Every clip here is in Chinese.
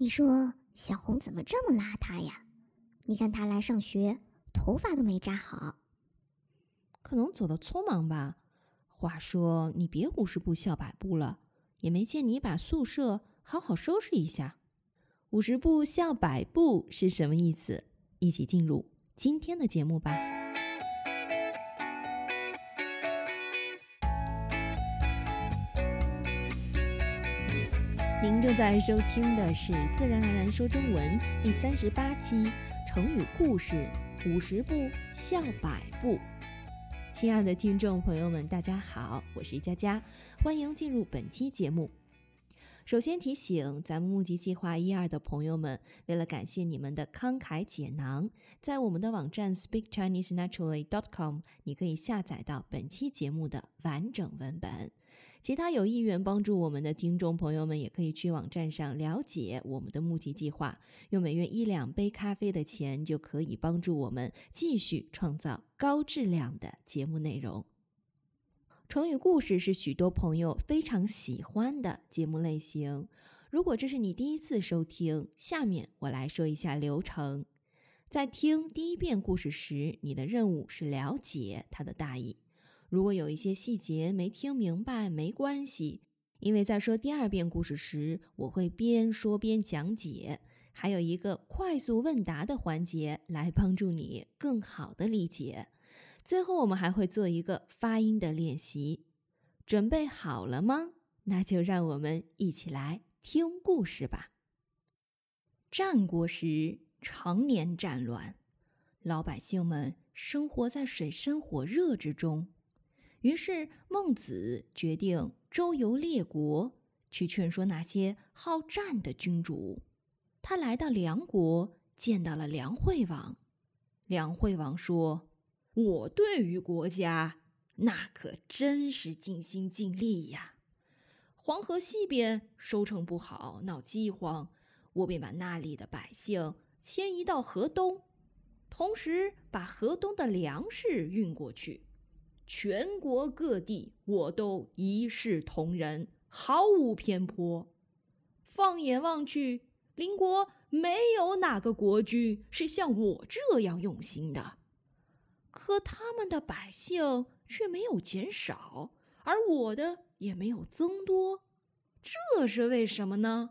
你说小红怎么这么邋遢呀？你看她来上学，头发都没扎好。可能走得匆忙吧。话说，你别五十步笑百步了，也没见你把宿舍好好收拾一下。五十步笑百步是什么意思？一起进入今天的节目吧。您正在收听的是《自然而然说中文》第三十八期成语故事《五十步笑百步》。亲爱的听众朋友们，大家好，我是佳佳，欢迎进入本期节目。首先提醒咱们募集计划一二的朋友们，为了感谢你们的慷慨解囊，在我们的网站 speakchinesenaturally.com，你可以下载到本期节目的完整文本。其他有意愿帮助我们的听众朋友们，也可以去网站上了解我们的募集计划，用每月一两杯咖啡的钱，就可以帮助我们继续创造高质量的节目内容。成语故事是许多朋友非常喜欢的节目类型。如果这是你第一次收听，下面我来说一下流程。在听第一遍故事时，你的任务是了解它的大意。如果有一些细节没听明白，没关系，因为在说第二遍故事时，我会边说边讲解，还有一个快速问答的环节来帮助你更好的理解。最后，我们还会做一个发音的练习。准备好了吗？那就让我们一起来听故事吧。战国时，常年战乱，老百姓们生活在水深火热之中。于是，孟子决定周游列国，去劝说那些好战的君主。他来到梁国，见到了梁惠王。梁惠王说。我对于国家，那可真是尽心尽力呀。黄河西边收成不好，闹饥荒，我便把那里的百姓迁移到河东，同时把河东的粮食运过去。全国各地我都一视同仁，毫无偏颇。放眼望去，邻国没有哪个国君是像我这样用心的。可他们的百姓却没有减少，而我的也没有增多，这是为什么呢？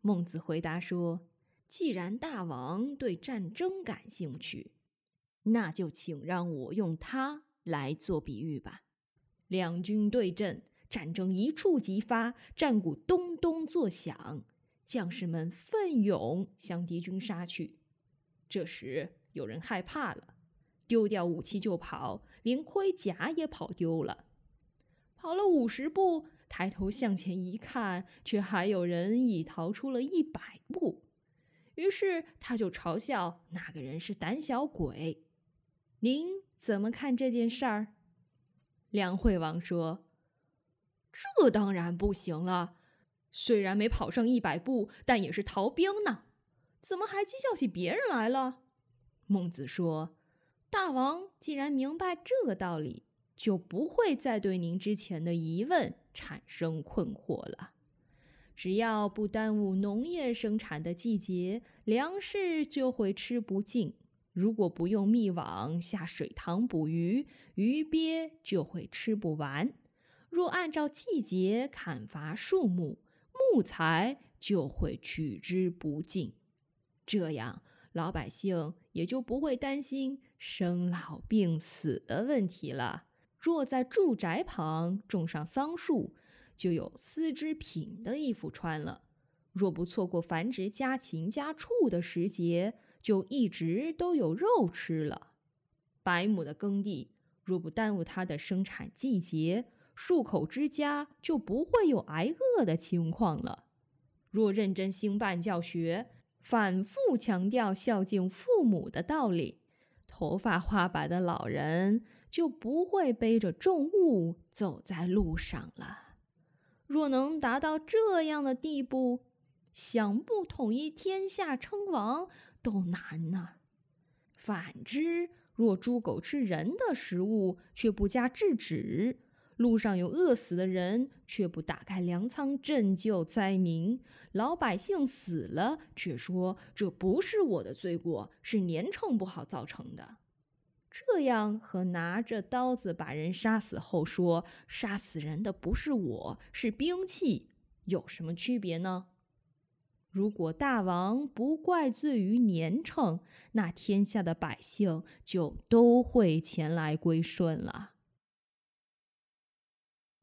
孟子回答说：“既然大王对战争感兴趣，那就请让我用它来做比喻吧。两军对阵，战争一触即发，战鼓咚咚作响，将士们奋勇向敌军杀去。这时，有人害怕了。”丢掉武器就跑，连盔甲也跑丢了。跑了五十步，抬头向前一看，却还有人已逃出了一百步。于是他就嘲笑那个人是胆小鬼。您怎么看这件事儿？梁惠王说：“这当然不行了。虽然没跑上一百步，但也是逃兵呢。怎么还讥笑起别人来了？”孟子说。大王既然明白这个道理，就不会再对您之前的疑问产生困惑了。只要不耽误农业生产的季节，粮食就会吃不尽；如果不用密网下水塘捕鱼，鱼鳖就会吃不完；若按照季节砍伐树木，木材就会取之不尽。这样。老百姓也就不会担心生老病死的问题了。若在住宅旁种上桑树，就有丝织品的衣服穿了；若不错过繁殖家禽家畜的时节，就一直都有肉吃了。百亩的耕地，若不耽误它的生产季节，数口之家就不会有挨饿的情况了。若认真兴办教学。反复强调孝敬父母的道理，头发花白的老人就不会背着重物走在路上了。若能达到这样的地步，想不统一天下称王都难呐。反之，若猪狗吃人的食物却不加制止，路上有饿死的人，却不打开粮仓赈救灾民；老百姓死了，却说这不是我的罪过，是年秤不好造成的。这样和拿着刀子把人杀死后说杀死人的不是我，是兵器，有什么区别呢？如果大王不怪罪于年成，那天下的百姓就都会前来归顺了。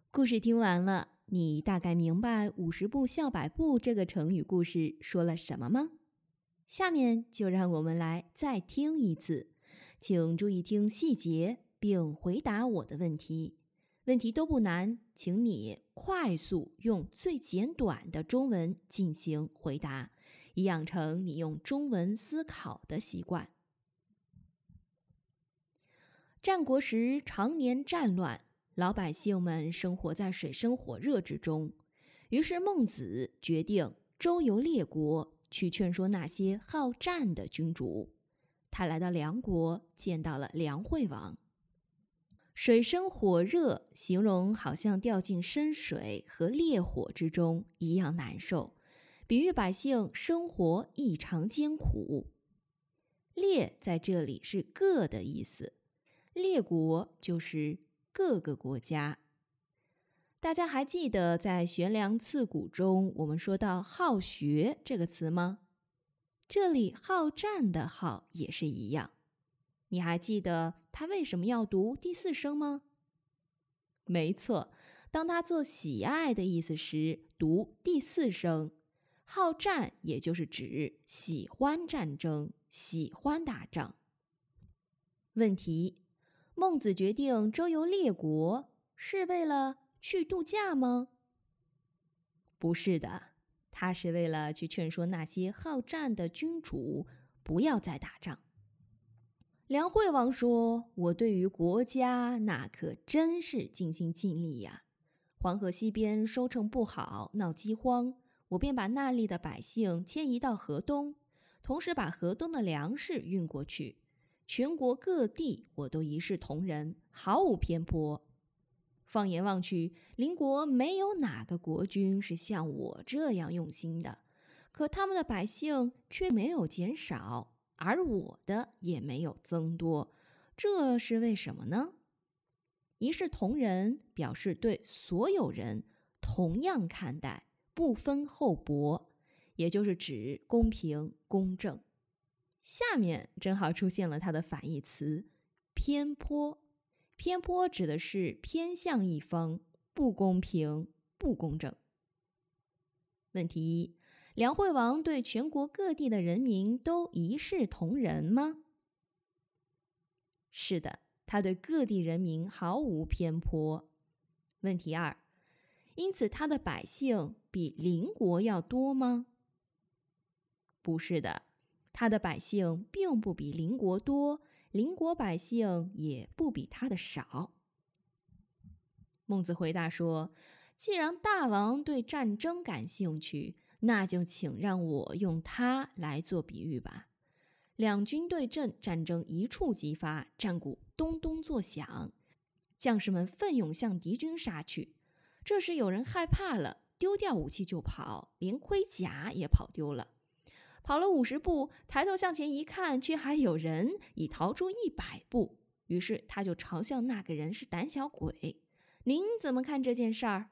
故事听完了，你大概明白“五十步笑百步”这个成语故事说了什么吗？下面就让我们来再听一次，请注意听细节，并回答我的问题。问题都不难，请你快速用最简短的中文进行回答，以养成你用中文思考的习惯。战国时常年战乱。老百姓们生活在水深火热之中，于是孟子决定周游列国，去劝说那些好战的君主。他来到梁国，见到了梁惠王。水深火热，形容好像掉进深水和烈火之中一样难受，比喻百姓生活异常艰苦。列在这里是各的意思，列国就是。各个国家，大家还记得在悬梁刺股中，我们说到“好学”这个词吗？这里“好战”的“好”也是一样。你还记得他为什么要读第四声吗？没错，当他做喜爱的意思时，读第四声。好战也就是指喜欢战争，喜欢打仗。问题。孟子决定周游列国，是为了去度假吗？不是的，他是为了去劝说那些好战的君主不要再打仗。梁惠王说：“我对于国家那可真是尽心尽力呀。黄河西边收成不好，闹饥荒，我便把那里的百姓迁移到河东，同时把河东的粮食运过去。”全国各地，我都一视同仁，毫无偏颇。放眼望去，邻国没有哪个国君是像我这样用心的。可他们的百姓却没有减少，而我的也没有增多，这是为什么呢？一视同仁表示对所有人同样看待，不分厚薄，也就是指公平公正。下面正好出现了它的反义词“偏颇”。偏颇指的是偏向一方，不公平、不公正。问题一：梁惠王对全国各地的人民都一视同仁吗？是的，他对各地人民毫无偏颇。问题二：因此他的百姓比邻国要多吗？不是的。他的百姓并不比邻国多，邻国百姓也不比他的少。孟子回答说：“既然大王对战争感兴趣，那就请让我用它来做比喻吧。两军对阵，战争一触即发，战鼓咚咚作响，将士们奋勇向敌军杀去。这时有人害怕了，丢掉武器就跑，连盔甲也跑丢了。”跑了五十步，抬头向前一看，却还有人已逃出一百步。于是他就嘲笑那个人是胆小鬼。您怎么看这件事儿？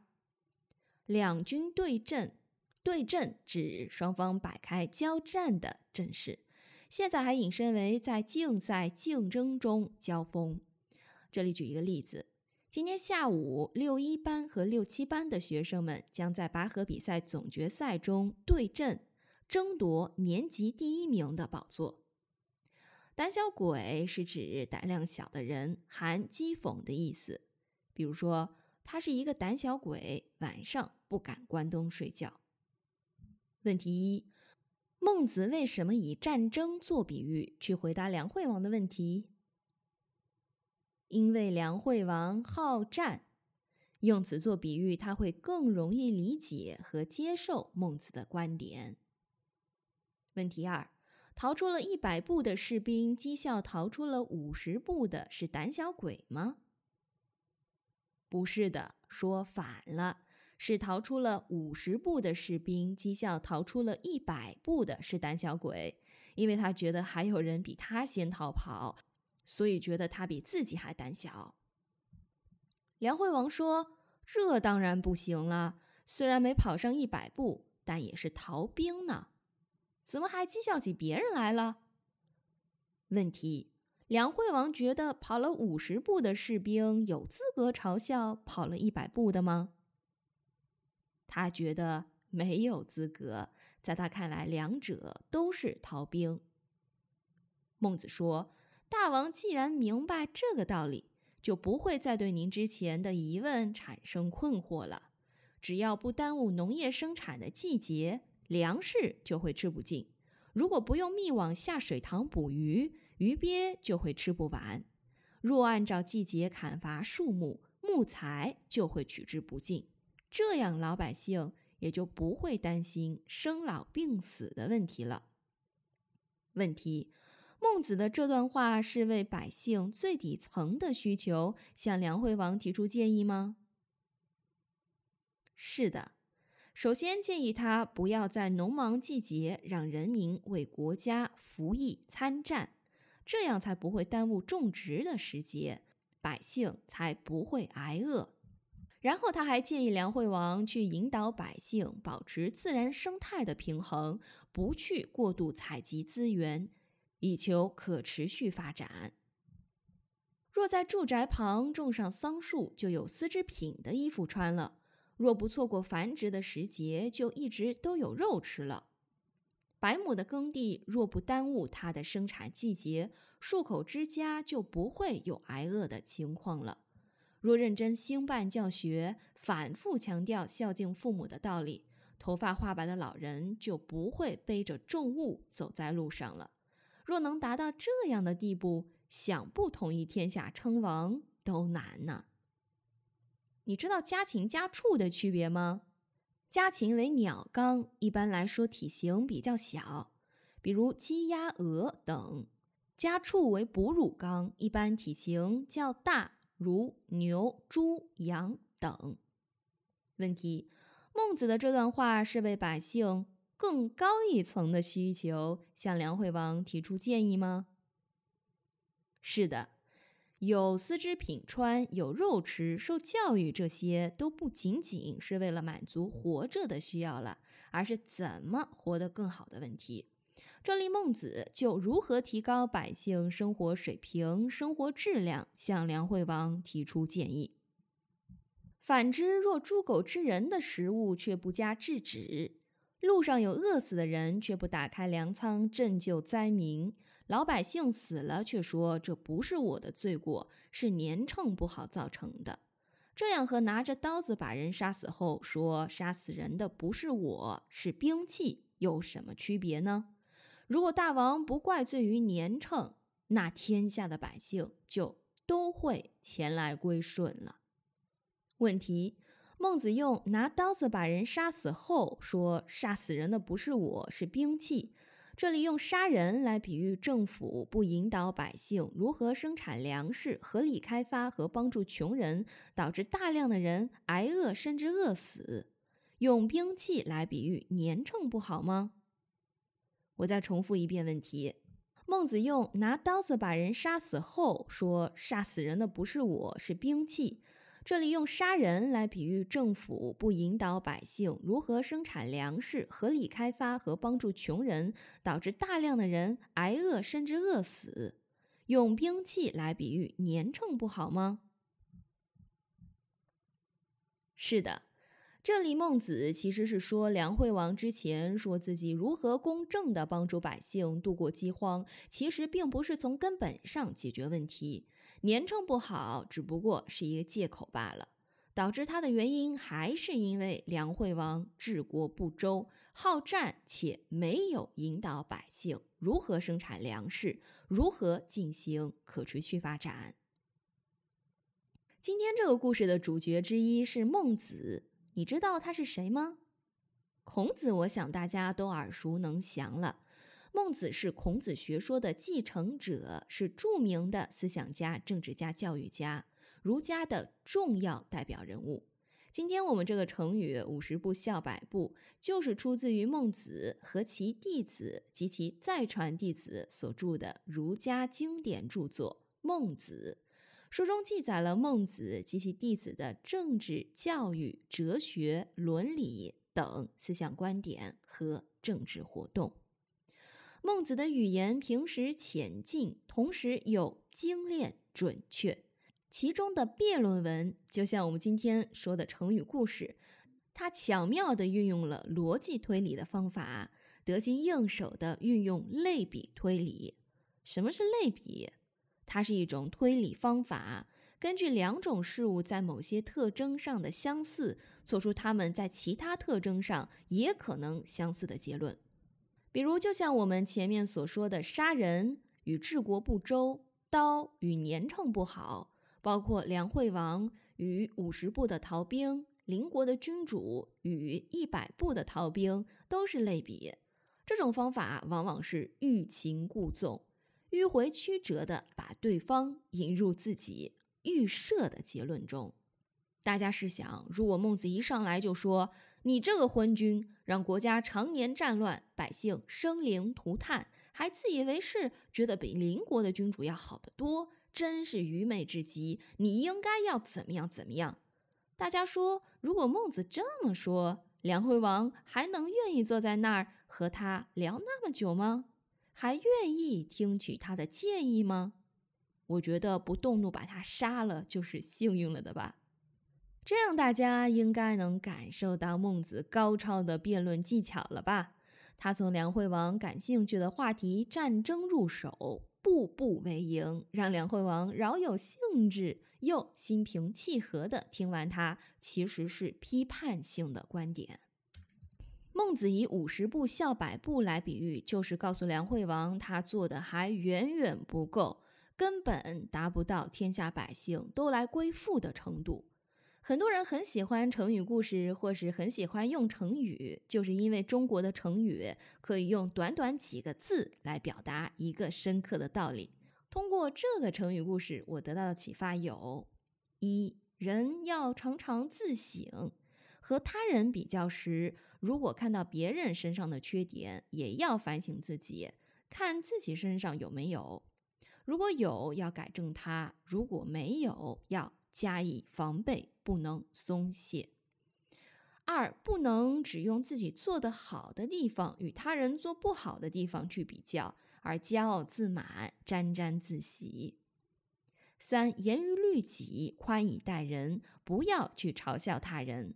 两军对阵，对阵指双方摆开交战的阵势，现在还引申为在竞赛竞争中交锋。这里举一个例子：今天下午，六一班和六七班的学生们将在拔河比赛总决赛中对阵。争夺年级第一名的宝座。胆小鬼是指胆量小的人，含讥讽的意思。比如说，他是一个胆小鬼，晚上不敢关灯睡觉。问题一：孟子为什么以战争做比喻去回答梁惠王的问题？因为梁惠王好战，用此做比喻，他会更容易理解和接受孟子的观点。问题二：逃出了一百步的士兵讥笑逃出了五十步的是胆小鬼吗？不是的，说反了，是逃出了五十步的士兵讥笑逃出了一百步的是胆小鬼，因为他觉得还有人比他先逃跑，所以觉得他比自己还胆小。梁惠王说：“这当然不行了，虽然没跑上一百步，但也是逃兵呢，怎么还讥笑起别人来了？”问题：梁惠王觉得跑了五十步的士兵有资格嘲笑跑了一百步的吗？他觉得没有资格，在他看来，两者都是逃兵。孟子说：“大王既然明白这个道理，就不会再对您之前的疑问产生困惑了。只要不耽误农业生产的季节，粮食就会吃不尽。如果不用密网下水塘捕鱼，鱼鳖就会吃不完；若按照季节砍伐树木，木材就会取之不尽。这样，老百姓也就不会担心生老病死的问题了。问题：孟子的这段话是为百姓最底层的需求向梁惠王提出建议吗？是的，首先建议他不要在农忙季节让人民为国家服役参战。这样才不会耽误种植的时节，百姓才不会挨饿。然后他还建议梁惠王去引导百姓保持自然生态的平衡，不去过度采集资源，以求可持续发展。若在住宅旁种上桑树，就有丝织品的衣服穿了；若不错过繁殖的时节，就一直都有肉吃了。百亩的耕地若不耽误它的生产季节，数口之家就不会有挨饿的情况了。若认真兴办教学，反复强调孝敬父母的道理，头发花白的老人就不会背着重物走在路上了。若能达到这样的地步，想不统一天下称王都难呢。你知道家禽家畜的区别吗？家禽为鸟纲，一般来说体型比较小，比如鸡、鸭、鹅等；家畜为哺乳纲，一般体型较大，如牛、猪、羊等。问题：孟子的这段话是为百姓更高一层的需求向梁惠王提出建议吗？是的。有丝织品穿，有肉吃，受教育，这些都不仅仅是为了满足活着的需要了，而是怎么活得更好的问题。这里孟子就如何提高百姓生活水平、生活质量，向梁惠王提出建议。反之，若猪狗之人的食物却不加制止，路上有饿死的人，却不打开粮仓赈救灾民。老百姓死了，却说这不是我的罪过，是年秤不好造成的。这样和拿着刀子把人杀死后说杀死人的不是我，是兵器，有什么区别呢？如果大王不怪罪于年秤，那天下的百姓就都会前来归顺了。问题：孟子用拿刀子把人杀死后说杀死人的不是我，是兵器。这里用杀人来比喻政府不引导百姓如何生产粮食、合理开发和帮助穷人，导致大量的人挨饿甚至饿死。用兵器来比喻年秤不好吗？我再重复一遍问题：孟子用拿刀子把人杀死后说杀死人的不是我，是兵器。这里用杀人来比喻政府不引导百姓如何生产粮食、合理开发和帮助穷人，导致大量的人挨饿甚至饿死。用兵器来比喻年秤不好吗？是的。这里孟子其实是说，梁惠王之前说自己如何公正地帮助百姓度过饥荒，其实并不是从根本上解决问题。年秤不好，只不过是一个借口罢了。导致他的原因，还是因为梁惠王治国不周、好战，且没有引导百姓如何生产粮食，如何进行可持续发展。今天这个故事的主角之一是孟子。你知道他是谁吗？孔子，我想大家都耳熟能详了。孟子是孔子学说的继承者，是著名的思想家、政治家、教育家。儒家的重要代表人物。今天我们这个成语“五十步笑百步”，就是出自于孟子和其弟子及其再传弟子所著的儒家经典著作《孟子》。书中记载了孟子及其弟子的政治、教育、哲学、伦理等思想观点和政治活动。孟子的语言平时浅近，同时又精炼准确。其中的辩论文，就像我们今天说的成语故事，它巧妙地运用了逻辑推理的方法，得心应手地运用类比推理。什么是类比？它是一种推理方法，根据两种事物在某些特征上的相似，做出它们在其他特征上也可能相似的结论。比如，就像我们前面所说的，杀人与治国不周，刀与年秤不好，包括梁惠王与五十步的逃兵，邻国的君主与一百步的逃兵，都是类比。这种方法往往是欲擒故纵。迂回曲折地把对方引入自己预设的结论中。大家试想，如果孟子一上来就说：“你这个昏君，让国家常年战乱，百姓生灵涂炭，还自以为是，觉得比邻国的君主要好得多，真是愚昧至极。你应该要怎么样怎么样？”大家说，如果孟子这么说，梁惠王还能愿意坐在那儿和他聊那么久吗？还愿意听取他的建议吗？我觉得不动怒把他杀了就是幸运了的吧。这样大家应该能感受到孟子高超的辩论技巧了吧？他从梁惠王感兴趣的话题战争入手，步步为营，让梁惠王饶有兴致又心平气和地听完他其实是批判性的观点。孟子以五十步笑百步来比喻，就是告诉梁惠王，他做的还远远不够，根本达不到天下百姓都来归附的程度。很多人很喜欢成语故事，或是很喜欢用成语，就是因为中国的成语可以用短短几个字来表达一个深刻的道理。通过这个成语故事，我得到的启发有：一人要常常自省。和他人比较时，如果看到别人身上的缺点，也要反省自己，看自己身上有没有。如果有，要改正它；如果没有，要加以防备，不能松懈。二，不能只用自己做得好的地方与他人做不好的地方去比较，而骄傲自满、沾沾自喜。三，严于律己，宽以待人，不要去嘲笑他人。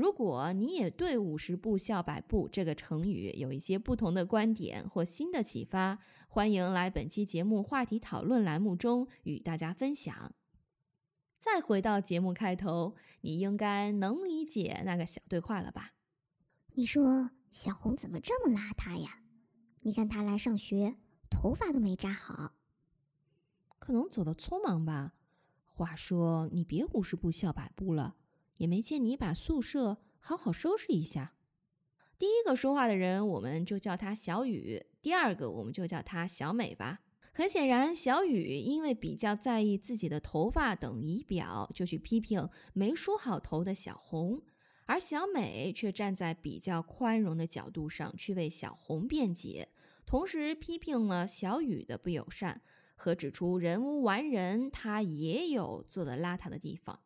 如果你也对“五十步笑百步”这个成语有一些不同的观点或新的启发，欢迎来本期节目话题讨论栏目中与大家分享。再回到节目开头，你应该能理解那个小对话了吧？你说小红怎么这么邋遢呀？你看她来上学，头发都没扎好，可能走得匆忙吧。话说，你别五十步笑百步了。也没见你把宿舍好好收拾一下。第一个说话的人，我们就叫他小雨；第二个，我们就叫他小美吧。很显然，小雨因为比较在意自己的头发等仪表，就去批评没梳好头的小红；而小美却站在比较宽容的角度上去为小红辩解，同时批评了小雨的不友善和指出人无完人，他也有做的邋遢的地方。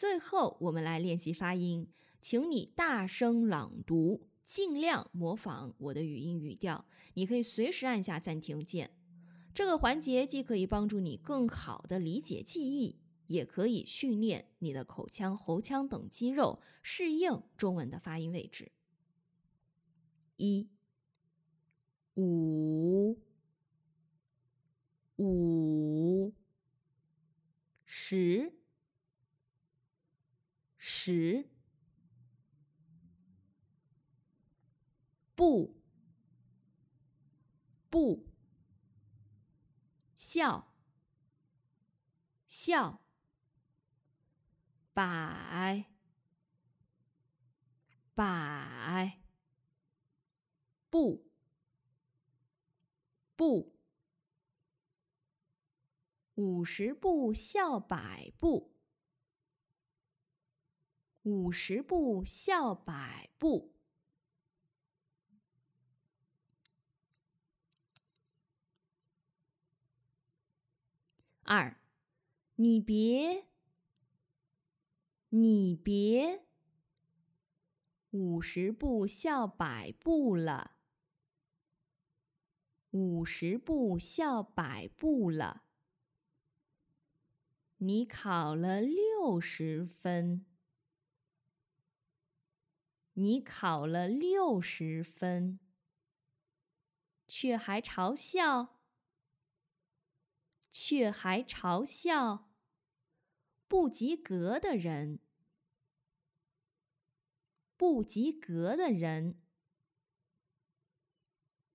最后，我们来练习发音，请你大声朗读，尽量模仿我的语音语调。你可以随时按下暂停键。这个环节既可以帮助你更好的理解记忆，也可以训练你的口腔、喉腔等肌肉适应中文的发音位置。一、五、五、十。十不不笑笑百百不不五十步笑百步，五十步笑百步。二，你别，你别，五十步笑百步了，五十步笑百步了。你考了六十分，你考了六十分，却还嘲笑。却还嘲笑不及格的人，不及格的人，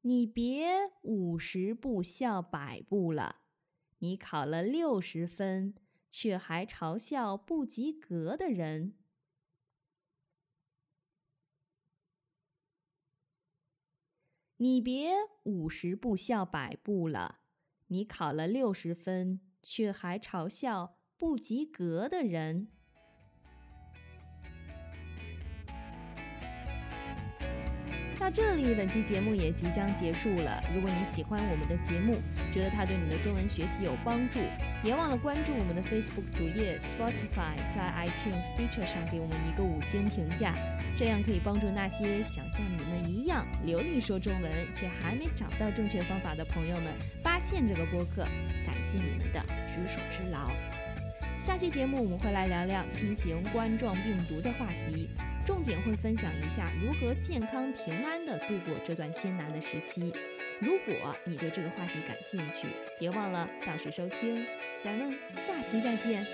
你别五十步笑百步了。你考了六十分，却还嘲笑不及格的人。你别五十步笑百步了。你考了六十分，却还嘲笑不及格的人。到这里，本期节目也即将结束了。如果你喜欢我们的节目，觉得它对你的中文学习有帮助，别忘了关注我们的 Facebook 主页、Spotify，在 iTunes、Stitcher 上给我们一个五星评价，这样可以帮助那些想像你们一样流利说中文却还没找到正确方法的朋友们发现这个播客。感谢你们的举手之劳。下期节目我们会来聊聊新型冠状病毒的话题。重点会分享一下如何健康平安的度过这段艰难的时期。如果你对这个话题感兴趣，别忘了到时收听。咱们下期再见。